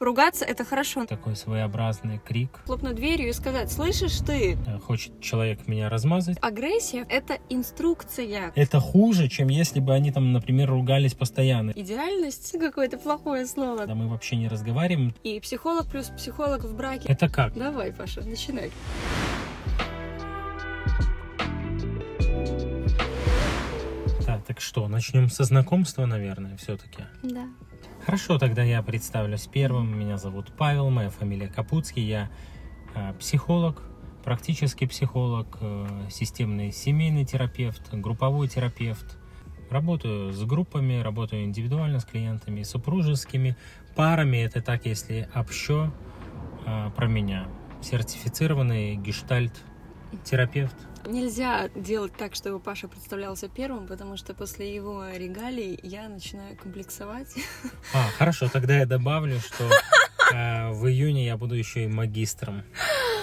Ругаться — это хорошо. Такой своеобразный крик. Хлопнуть дверью и сказать, слышишь ты? Э, Хочет человек меня размазать. Агрессия — это инструкция. Это хуже, чем если бы они там, например, ругались постоянно. Идеальность — какое-то плохое слово. Когда мы вообще не разговариваем. И психолог плюс психолог в браке. Это как? Давай, Паша, начинай. Так, так что, начнем со знакомства, наверное, все-таки. Да. Хорошо, тогда я представлюсь первым. Меня зовут Павел, моя фамилия Капутский. Я э, психолог, практический психолог, э, системный семейный терапевт, групповой терапевт. Работаю с группами, работаю индивидуально с клиентами, супружескими парами. Это так, если общо э, про меня. Сертифицированный гештальт терапевт. Нельзя делать так, чтобы Паша представлялся первым, потому что после его регалий я начинаю комплексовать. А, хорошо, тогда я добавлю, что э, в июне я буду еще и магистром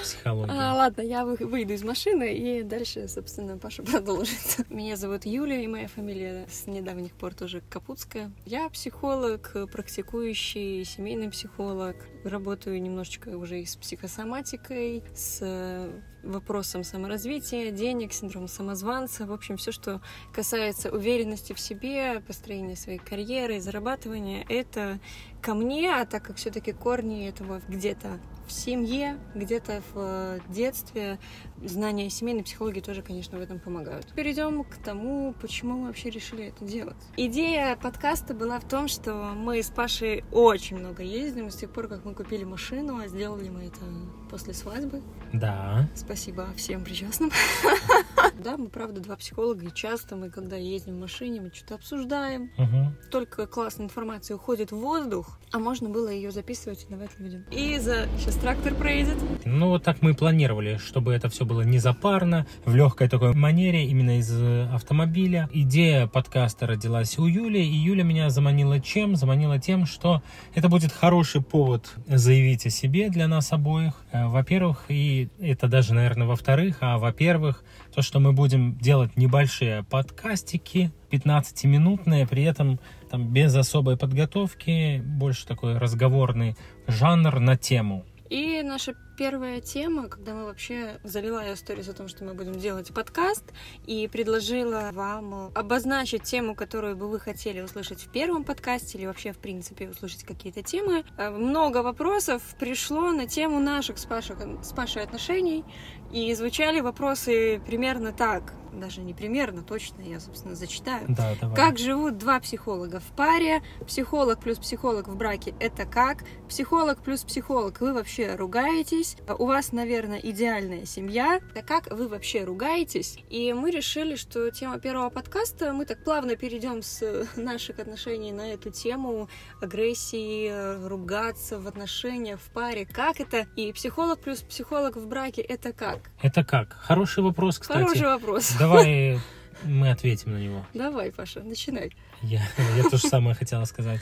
психологии. А, ладно, я вы- выйду из машины, и дальше, собственно, Паша продолжит. Меня зовут Юлия, и моя фамилия с недавних пор тоже Капутская. Я психолог, практикующий семейный психолог. Работаю немножечко уже и с психосоматикой, с вопросом саморазвития, денег, синдром самозванца. В общем, все, что касается уверенности в себе, построения своей карьеры, зарабатывания, это ко мне, а так как все-таки корни этого где-то в семье, где-то в э, детстве. Знания семейной психологии тоже, конечно, в этом помогают. Перейдем к тому, почему мы вообще решили это делать. Идея подкаста была в том, что мы с Пашей очень много ездим, с тех пор, как мы купили машину, а сделали мы это после свадьбы. Да. Спасибо всем причастным. Да, мы, правда, два психолога, и часто мы, когда ездим в машине, мы что-то обсуждаем. Мгм. Только классная информация уходит в воздух, а можно было ее записывать и давать людям. И за... Сейчас трактор проедет. Ну, вот так мы и планировали, чтобы это все было не запарно, в легкой такой манере, именно из э, автомобиля. Идея подкаста родилась у Юли, и Юля меня заманила чем? Заманила тем, что это будет хороший повод заявить о себе для нас обоих. Э, Во-первых, и это даже, наверное, во-вторых, а во-первых, то, что мы будем делать небольшие подкастики, 15-минутные, при этом там без особой подготовки, больше такой разговорный жанр на тему. И наша первая тема, когда мы вообще залила я сторис о том, что мы будем делать подкаст, и предложила вам обозначить тему, которую бы вы хотели услышать в первом подкасте, или вообще, в принципе, услышать какие-то темы. Э, Много вопросов пришло на тему наших с Пашей, с Пашей отношений, и звучали вопросы примерно так. Даже не примерно, точно, я, собственно, зачитаю. Да, давай. Как живут два психолога в паре? Психолог плюс психолог в браке – это как? Психолог плюс психолог – вы вообще ругаетесь? У вас, наверное, идеальная семья. Да как вы вообще ругаетесь? И мы решили, что тема первого подкаста, мы так плавно перейдем с наших отношений на эту тему агрессии, ругаться в отношениях, в паре. Как это? И психолог плюс психолог в браке – это как? Это как? Хороший вопрос, кстати. Хороший вопрос. Давай мы ответим на него. Давай, Паша, начинай. Я, я то же самое хотела сказать.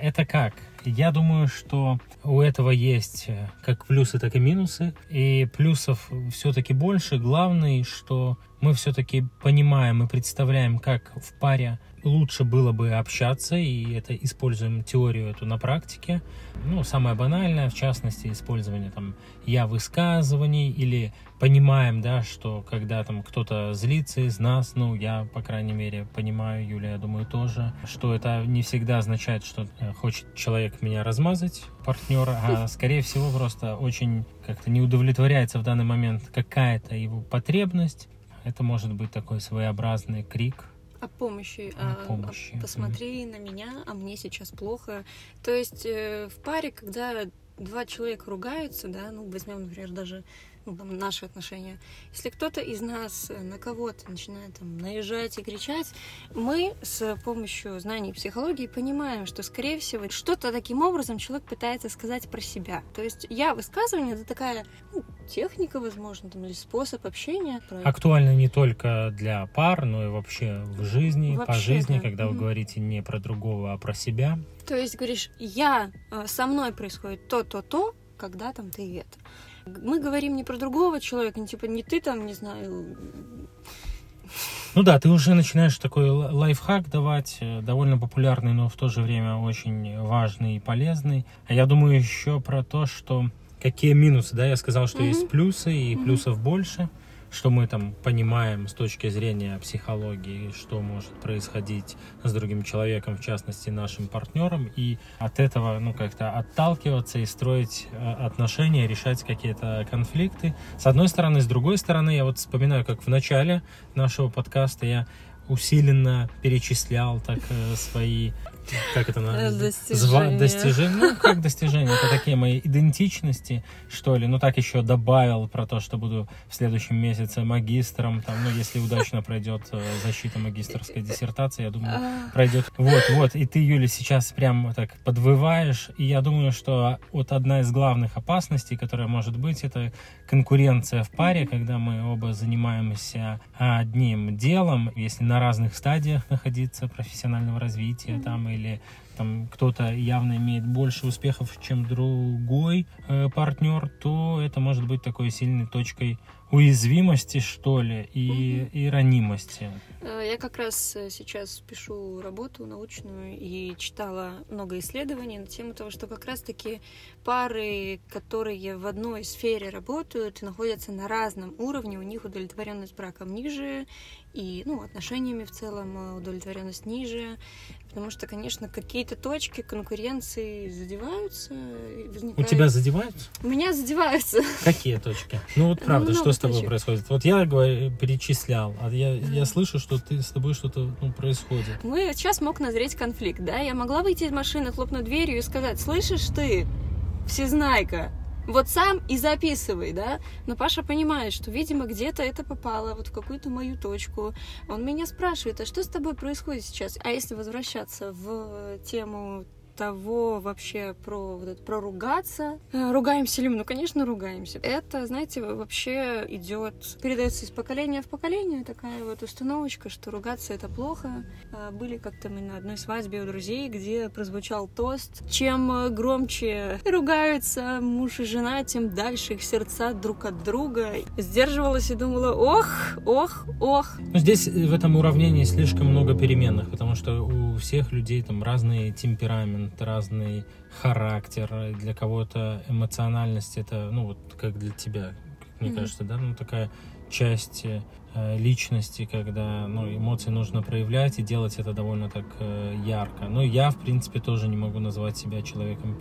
Это как? Я думаю, что у этого есть э, как плюсы, так и минусы. И плюсов все-таки больше. Главное, что мы все-таки понимаем и представляем, как в паре лучше было бы общаться, и это используем теорию эту на практике. Ну, самое банальное, в частности, использование там я высказываний или понимаем, да, что когда там кто-то злится из нас, ну, я, по крайней мере, понимаю, Юля, я думаю, тоже, что это не всегда означает, что э, хочет человек меня размазать, партнера, а скорее всего просто очень как-то не удовлетворяется в данный момент какая-то его потребность. Это может быть такой своеобразный крик, О помощи. О а, помощи, а, посмотри на меня, а мне сейчас плохо. То есть э, в паре, когда два человека ругаются, да, ну, возьмем, например, даже там, наши отношения. Если кто-то из нас э, на кого-то начинает там, наезжать и кричать, мы с помощью знаний психологии понимаем, что, скорее всего, что-то таким образом человек пытается сказать про себя. То есть я высказывание это такая ну, техника, возможно, там, или способ общения. Про- актуально не только для пар, но и вообще в жизни, по Вообще, жизни, да. когда вы Мгм. говорите не про другого, а про себя. То есть говоришь, я э, со мной происходит то, то, то, когда там ты это. Мы говорим не про другого человека, не типа не ты там, не знаю, Ну да, ты уже начинаешь такой лайфхак давать, э, довольно популярный, но в то же время очень важный и полезный. А я думаю еще про то, что какие минусы, да, я сказал, что mm-hmm. есть плюсы и mm-hmm. плюсов больше что мы там понимаем с точки зрения психологии, что может происходить с другим человеком, в частности нашим партнером, и от этого, ну, как-то отталкиваться и строить э, отношения, решать какие-то конфликты. С одной стороны, с другой стороны, я вот вспоминаю, как в начале нашего подкаста я усиленно перечислял так э, свои как это называется? Достижения. достижения. Ну, как достижения? Это такие мои идентичности, что ли. Ну, так еще добавил про то, что буду в следующем месяце магистром. Там, ну, если удачно пройдет э, защита магистрской диссертации, я думаю, а. пройдет. Вот, вот. И ты, Юля, сейчас прям так подвываешь. И я думаю, что вот одна из главных опасностей, которая может быть, это конкуренция в паре, когда мы оба занимаемся одним делом, если на разных стадиях находиться профессионального развития там или там кто-то явно имеет больше успехов, чем другой э, партнер, то это может быть такой сильной точкой уязвимости, что ли, и, и ранимости. Э, я как раз э, сейчас пишу работу научную и читала много исследований на тему того, что как раз-таки пары, которые в одной сфере работают, находятся на разном уровне, у них удовлетворенность браком ниже, и ну, отношениями в целом э, удовлетворенность ниже, потому что, конечно, какие-то точки конкуренции задеваются. Возникает... У тебя задеваются? У меня задеваются. Какие точки? Ну вот правда, что с тобой происходит? Вот я говорю, перечислял, а я, я слышу, что ты с тобой что-то ну, происходит. Мы сейчас мог назреть конфликт, да? Я могла выйти из машины, хлопнуть дверью и сказать, слышишь ты, всезнайка, вот сам и записывай, да. Но Паша понимает, что, видимо, где-то это попало вот в какую-то мою точку. Он меня спрашивает, а что с тобой происходит сейчас? А если возвращаться в тему того вообще про вот это, про ругаться. Э, ругаемся ли мы? Ну, конечно, ругаемся. Это, знаете, вообще идет, передается из поколения в поколение такая вот установочка, что ругаться это плохо. А, были как-то мы на одной свадьбе у друзей, где прозвучал тост. Чем э, громче ругаются муж и жена, тем дальше их сердца друг от друга. Сдерживалась и думала, ох, ох, ох. Но здесь э, в этом уравнении слишком много переменных, потому что у всех людей там разные темпераменты, темперамент, разный характер, для кого-то эмоциональность это, ну вот как для тебя, мне mm-hmm. кажется, да, ну такая часть э, личности, когда ну, эмоции нужно проявлять и делать это довольно так э, ярко. Но я, в принципе, тоже не могу назвать себя человеком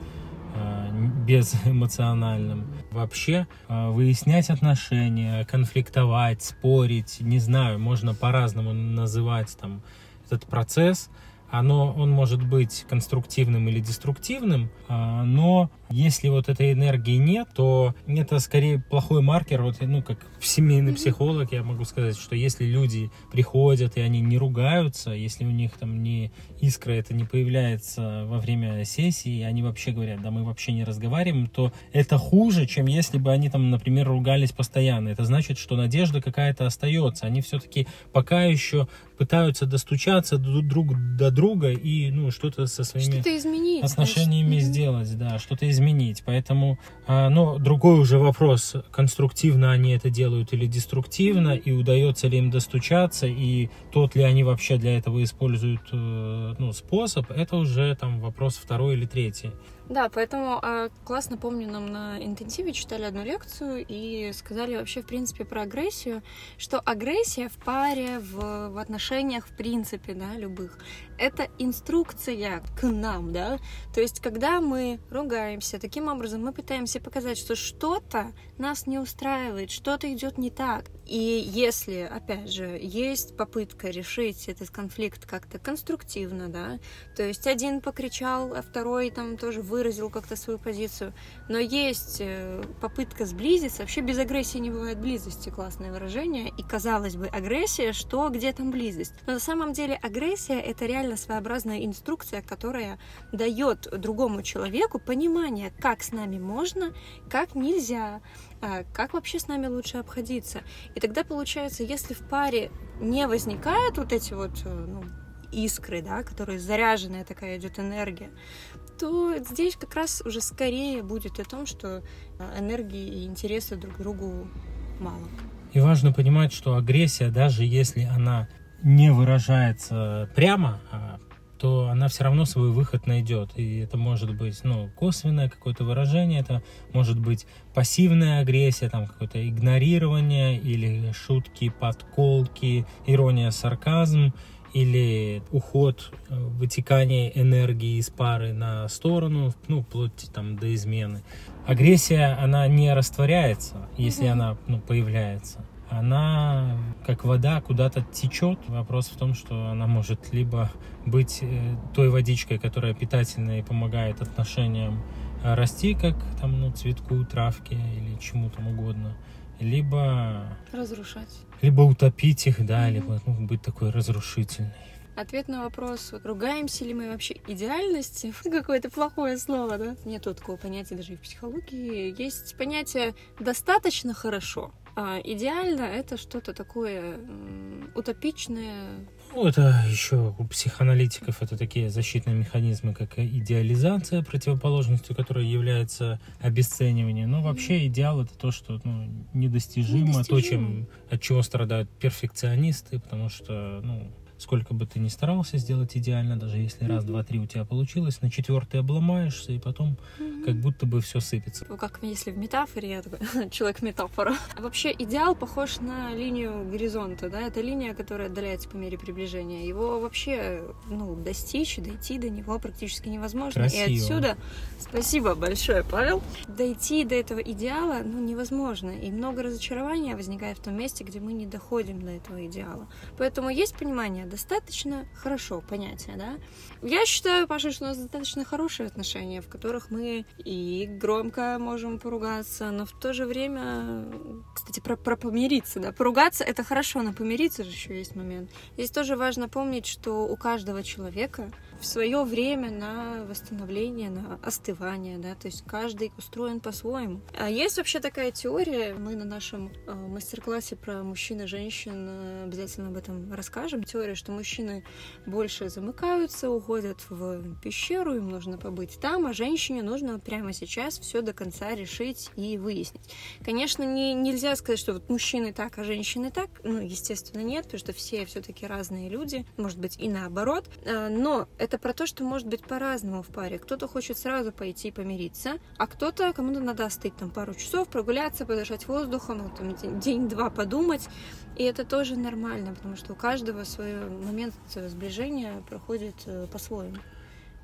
э, безэмоциональным. Вообще выяснять отношения, конфликтовать, спорить, не знаю, можно по-разному называть там этот процесс оно, он может быть конструктивным или деструктивным, а, но если вот этой энергии нет, то это скорее плохой маркер. Вот, ну, как семейный психолог, я могу сказать, что если люди приходят и они не ругаются, если у них там не искра это не появляется во время сессии, и они вообще говорят, да мы вообще не разговариваем, то это хуже, чем если бы они там, например, ругались постоянно. Это значит, что надежда какая-то остается. Они все-таки пока еще пытаются достучаться друг до друга и ну что-то со своими что изменить, отношениями значит. сделать, да, что-то изменить. Поэтому, а, но другой уже вопрос, конструктивно они это делают или деструктивно, и удается ли им достучаться, и тот ли они вообще для этого используют э, ну, способ, это уже там вопрос второй или третий. Да, поэтому э, классно помню, нам на интенсиве читали одну лекцию и сказали вообще, в принципе, про агрессию, что агрессия в паре, в, в отношениях, в принципе, да, любых, это инструкция к нам, да, то есть, когда мы ругаемся, таким образом мы пытаемся показать, что что-то нас не устраивает, что-то идет не так, и если, опять же, есть попытка решить этот конфликт как-то конструктивно, да, то есть один покричал, а второй там тоже выразил как-то свою позицию, но есть э, попытка сблизиться, вообще без агрессии не бывает близости, классное выражение, и казалось бы, агрессия, что, где там близость? Но на самом деле агрессия — это реально своеобразная инструкция, которая дает другому человеку понимание, как с нами можно, как нельзя, как вообще с нами лучше обходиться. И тогда получается, если в паре не возникают вот эти вот э, ну, искры, да, которые заряженная такая идет энергия, то здесь как раз уже скорее будет о том, что э, энергии и интереса друг к другу мало. И важно понимать, что агрессия, даже если она не выражается прямо, а то она все равно свой выход найдет. И это может быть ну, косвенное какое-то выражение, это может быть пассивная агрессия, там какое-то игнорирование или шутки, подколки, ирония, сарказм или уход, э, вытекание энергии из пары на сторону, ну, вплоть там до измены. Агрессия, она не растворяется, если mm-hmm. она ну, появляется она как вода куда-то течет. Вопрос в том, что она может либо быть э, той водичкой, которая питательная и помогает отношениям э, расти, как там, ну, цветку, травке или чему там угодно, либо... Разрушать. Либо утопить их, да, mm-hmm. либо ну, быть такой разрушительной. Ответ на вопрос, ругаемся ли мы вообще идеальности, какое-то плохое слово, да? Нет такого понятия даже и в психологии. Есть понятие «достаточно хорошо». А идеально это что-то такое утопичное. Ну, это еще у психоаналитиков это такие защитные механизмы, как идеализация, противоположностью которой является обесценивание. Но вообще идеал это то, что ну, недостижимо, недостижимо, то, чем, от чего страдают перфекционисты, потому что ну, сколько бы ты ни старался сделать идеально, даже если раз, два, три у тебя получилось, на четвертый обломаешься, и потом как будто бы все сыпется. Ну, как если в метафоре, я такой человек-метафора. Вообще идеал похож на линию горизонта, да, это линия, которая отдаляется по мере приближения. Его вообще, ну, достичь, дойти до него практически невозможно. Красиво. И отсюда, спасибо большое, Павел, дойти до этого идеала, ну, невозможно. И много разочарования возникает в том месте, где мы не доходим до этого идеала. Поэтому есть понимание, достаточно хорошо понятие, да. Я считаю, Паша, что у нас достаточно хорошие отношения, в которых мы и громко можем поругаться, но в то же время, кстати, про, про помириться, да, поругаться это хорошо, но помириться же еще есть момент. Здесь тоже важно помнить, что у каждого человека в свое время на восстановление, на остывание, да, то есть каждый устроен по-своему. А есть вообще такая теория, мы на нашем э, мастер-классе про мужчин и женщин э, обязательно об этом расскажем. Теория, что мужчины больше замыкаются, уходят в пещеру, им нужно побыть там, а женщине нужно прямо сейчас все до конца решить и выяснить. Конечно, не, нельзя сказать, что вот мужчины так, а женщины так, ну, естественно, нет, потому что все все-таки разные люди, может быть, и наоборот, э, но это про то, что может быть по-разному в паре. Кто-то хочет сразу пойти и помириться, а кто-то, кому-то надо остыть там пару часов, прогуляться, подышать воздухом, вот, там, день-два подумать. И это тоже нормально, потому что у каждого свой момент сближения проходит э, по-своему.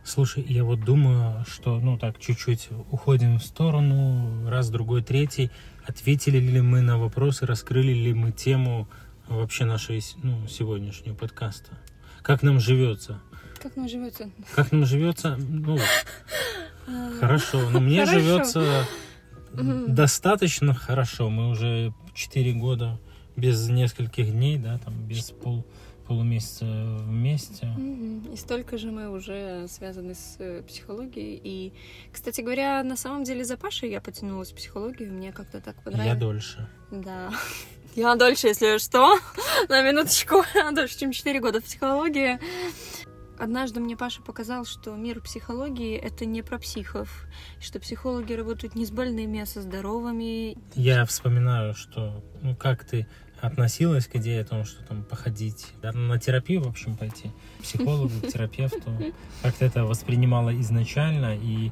Слушай, я вот думаю, что, ну так, чуть-чуть уходим в сторону, раз, другой, третий. Ответили ли мы на вопросы, раскрыли ли мы тему вообще нашей, ну, сегодняшнего подкаста? Как нам живется? Как нам живется? Как нам живется? Ну, хорошо. Но мне живется достаточно хорошо. Мы уже 4 года без нескольких дней, да, там без пол полумесяца вместе. И столько же мы уже связаны с э, психологией. И, кстати говоря, на самом деле за Пашей я потянулась в психологию, мне как-то так понравилось. Я дольше. Да. Я дольше, если что. На минуточку. Дольше, чем 4 года в психологии. Однажды мне Паша показал, что мир психологии — это не про психов, что психологи работают не с больными, а со здоровыми. Я вспоминаю, что, ну, как ты относилась к идее о том, что там походить, да, на терапию, в общем, пойти, к психологу, к терапевту, как ты это воспринимала изначально и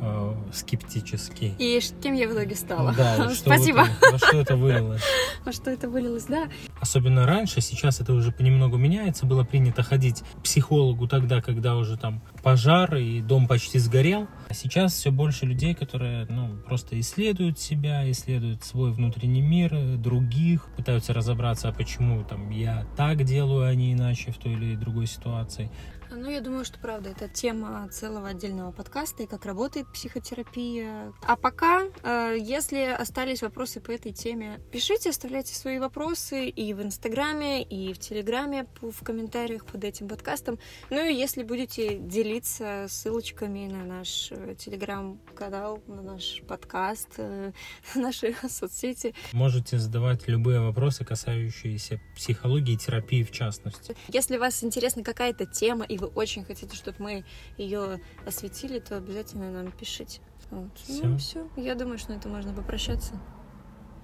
э, скептически. И кем я в итоге стала. Да, Спасибо. Это, во что это вылилось. Во что это вылилось, да. Особенно раньше, сейчас это уже понемногу меняется. Было принято ходить к психологу тогда, когда уже там пожар и дом почти сгорел. А сейчас все больше людей, которые ну, просто исследуют себя, исследуют свой внутренний мир, других, пытаются разобраться, а почему там я так делаю, а не иначе в той или другой ситуации. Ну, я думаю, что правда, это тема целого отдельного подкаста и как работает психотерапия. А пока, э, если остались вопросы по этой теме, пишите, оставляйте свои вопросы и в Инстаграме, и в Телеграме, в комментариях под этим подкастом. Ну и если будете делиться ссылочками на наш э, Телеграм-канал, на наш подкаст, э, на наши соцсети. Можете задавать любые вопросы, касающиеся психологии и терапии в частности. Если вас интересна какая-то тема, и вы очень хотите, чтобы мы ее осветили, то обязательно нам пишите. Вот. Все. Ну, все. Я думаю, что на это можно попрощаться.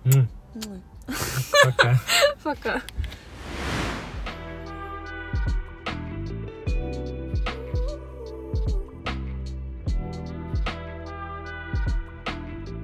Mm. Mm. Пока. Пока.